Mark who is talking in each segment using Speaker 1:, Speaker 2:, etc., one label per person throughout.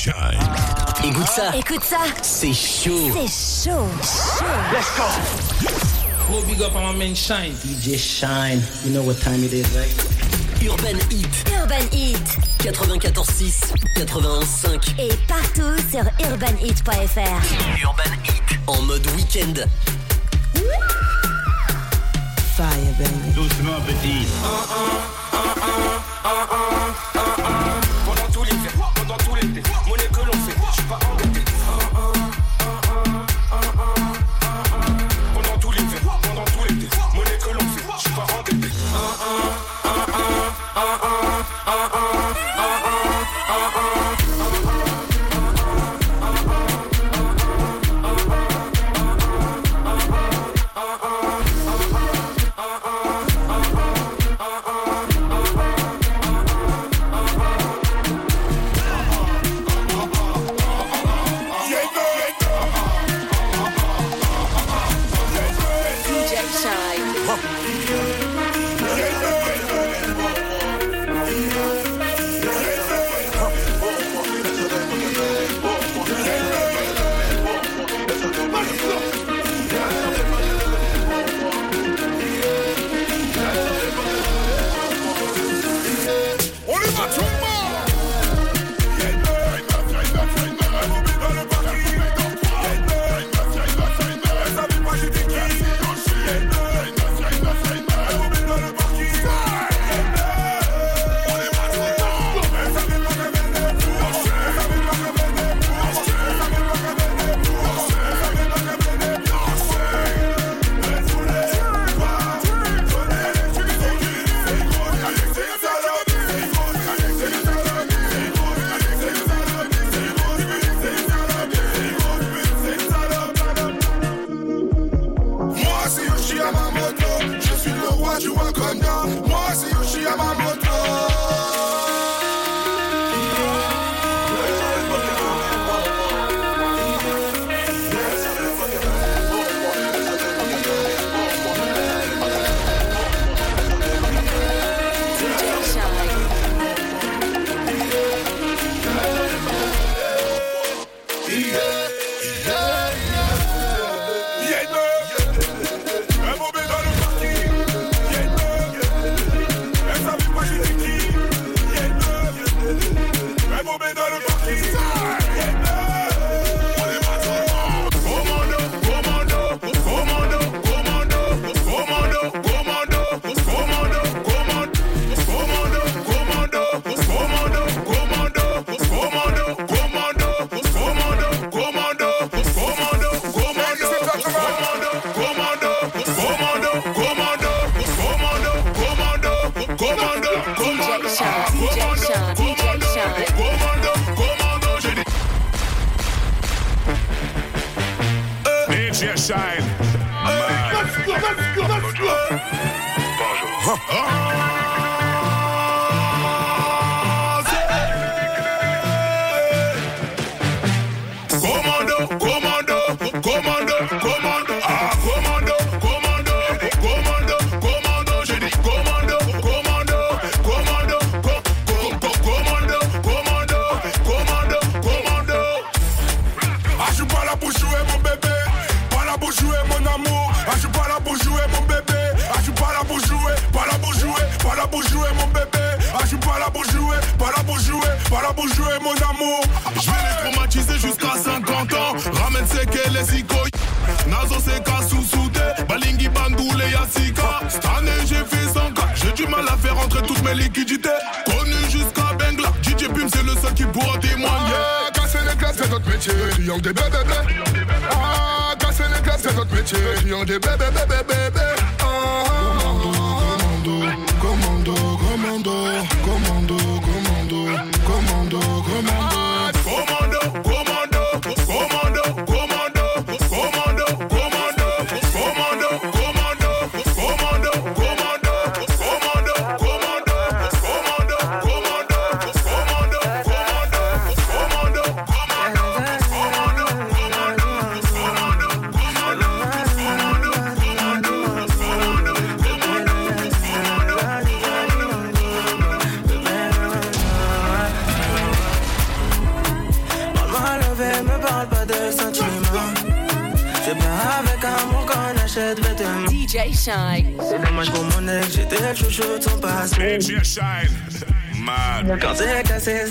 Speaker 1: Shine.
Speaker 2: Écoute ça.
Speaker 3: Écoute ça.
Speaker 2: C'est chaud.
Speaker 3: C'est chaud. Chaud.
Speaker 4: Let's go.
Speaker 5: Gros big up on my man Shine. DJ Shine. You know what time it is, right?
Speaker 2: Urban Heat.
Speaker 3: Urban Heat.
Speaker 2: 94.6, 91.5.
Speaker 3: Et partout sur urbanheat.fr.
Speaker 2: Urban Heat. En mode week-end.
Speaker 6: Fire, baby.
Speaker 4: Doucement, petit.
Speaker 3: DJ Shine.
Speaker 4: Let's go, let's go, let's go. Commando, Les ikoy. Nazo c'est Kasusude, Balingi Bandoule Yassika. Cette année j'ai fait 100 cas. J'ai du mal à faire rentrer toutes mes liquidités. Connu jusqu'à Bengla. DJ Pim c'est le seul qui pourra témoigner.
Speaker 7: Ah, casser les glaces, c'est notre métier. Triangle des bébés, bébés. Ah, casser les glaces, c'est notre métier. Triangle des bébés, bébés, bébés. Ah, commando, commando, commando, commando, commando,
Speaker 6: achète vêtements.
Speaker 8: DJ Shine.
Speaker 6: C'est dommage pour mon ex, j'étais le chouchou de son passé.
Speaker 1: DJ Shine. Mad.
Speaker 6: Quand c'est cassé,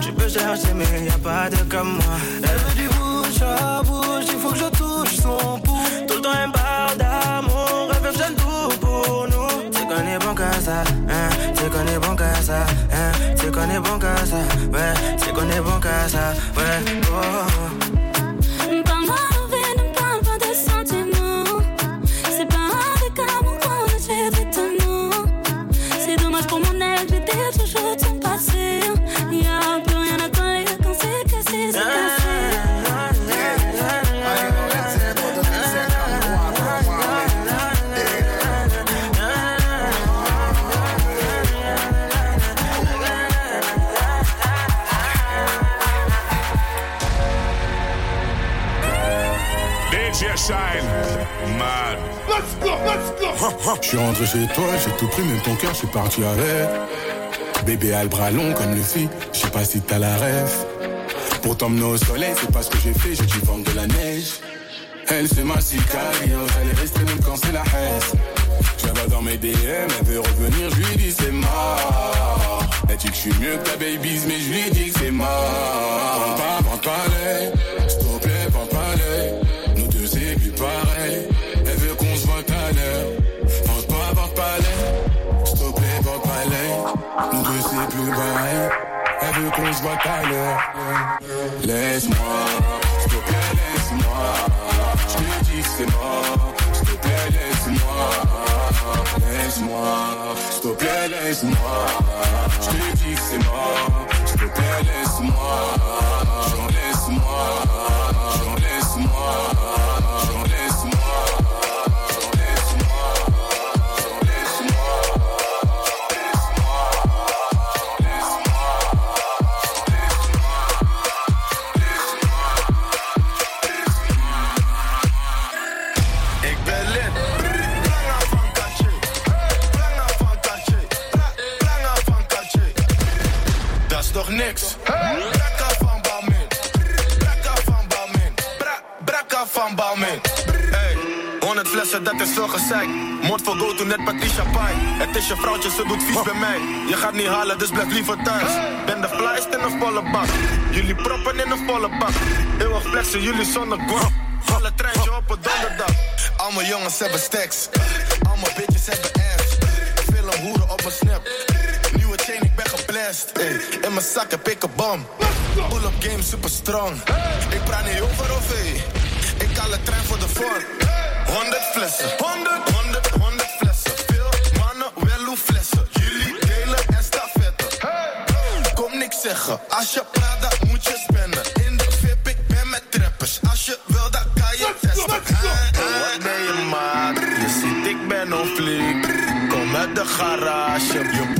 Speaker 6: tu peux chercher, mais y a pas de comme moi. Elle veut du bouche à bouche, il faut que je touche son pouls. Tout le temps elle parle d'amour, elle veut tout pour nous. C'est qu'on est bon qu'à ça, hein, c'est qu'on est bon qu'à ça, hein, c'est qu'on est bon qu'à ça, ouais, c'est qu'on est bon qu'à ça, ouais, oh.
Speaker 1: DJ Shine. Mad.
Speaker 7: Let's go, let's go. Je suis rentré chez toi, j'ai tout pris, même ton cœur, je suis parti avec. Bébé a le bras long comme le fit, je sais pas si t'as la rêve. Pour t'emmener au soleil, c'est pas ce que j'ai fait, j'ai dû vendre de la neige. Elle c'est ma sicario, elle est restée même quand c'est la haine. Vois dans mes DM, elle veut revenir, je lui dis c'est mort. Elle dit que je suis mieux que ta babies, mais je lui dis que c'est mort. Vends pas, vends pas l'œil, s'il te plaît, vends pas l'œil. Elle veut qu'on se voit à l'heure. Laisse-moi, s'il te plaît, laisse-moi. Je lui dis que c'est mort, s'il te plaît, laisse-moi. Laisse-moi, s'il te plaît, laisse-moi. Je lui dis que c'est mort, s'il te plaît, laisse-moi, j'en laisse-moi,
Speaker 9: Moord voor go to net Patricia Pai. Het is je vrouwtje, ze doet vies bij mij. Je gaat niet halen, dus blijf liever thuis. Ben de flyest in een volle bak. Jullie proppen in een volle bak. Eeuwig flexen, jullie zonder guap. Alle treintje op een donderdag. Allemaal jongens hebben stacks. Allemaal bitches hebben ass. Film hoeren op mijn snap. Nieuwe chain, ik ben geblest. In mijn zak heb ik een bom. Pull-up game super strong. Ik praat niet over of. Ik haal de trein voor de vorm. харашем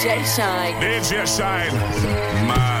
Speaker 8: DJ Shine.
Speaker 3: DJ Shine.
Speaker 6: My.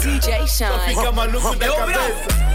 Speaker 3: DJ Shine.
Speaker 9: Fica maluco da cabeça.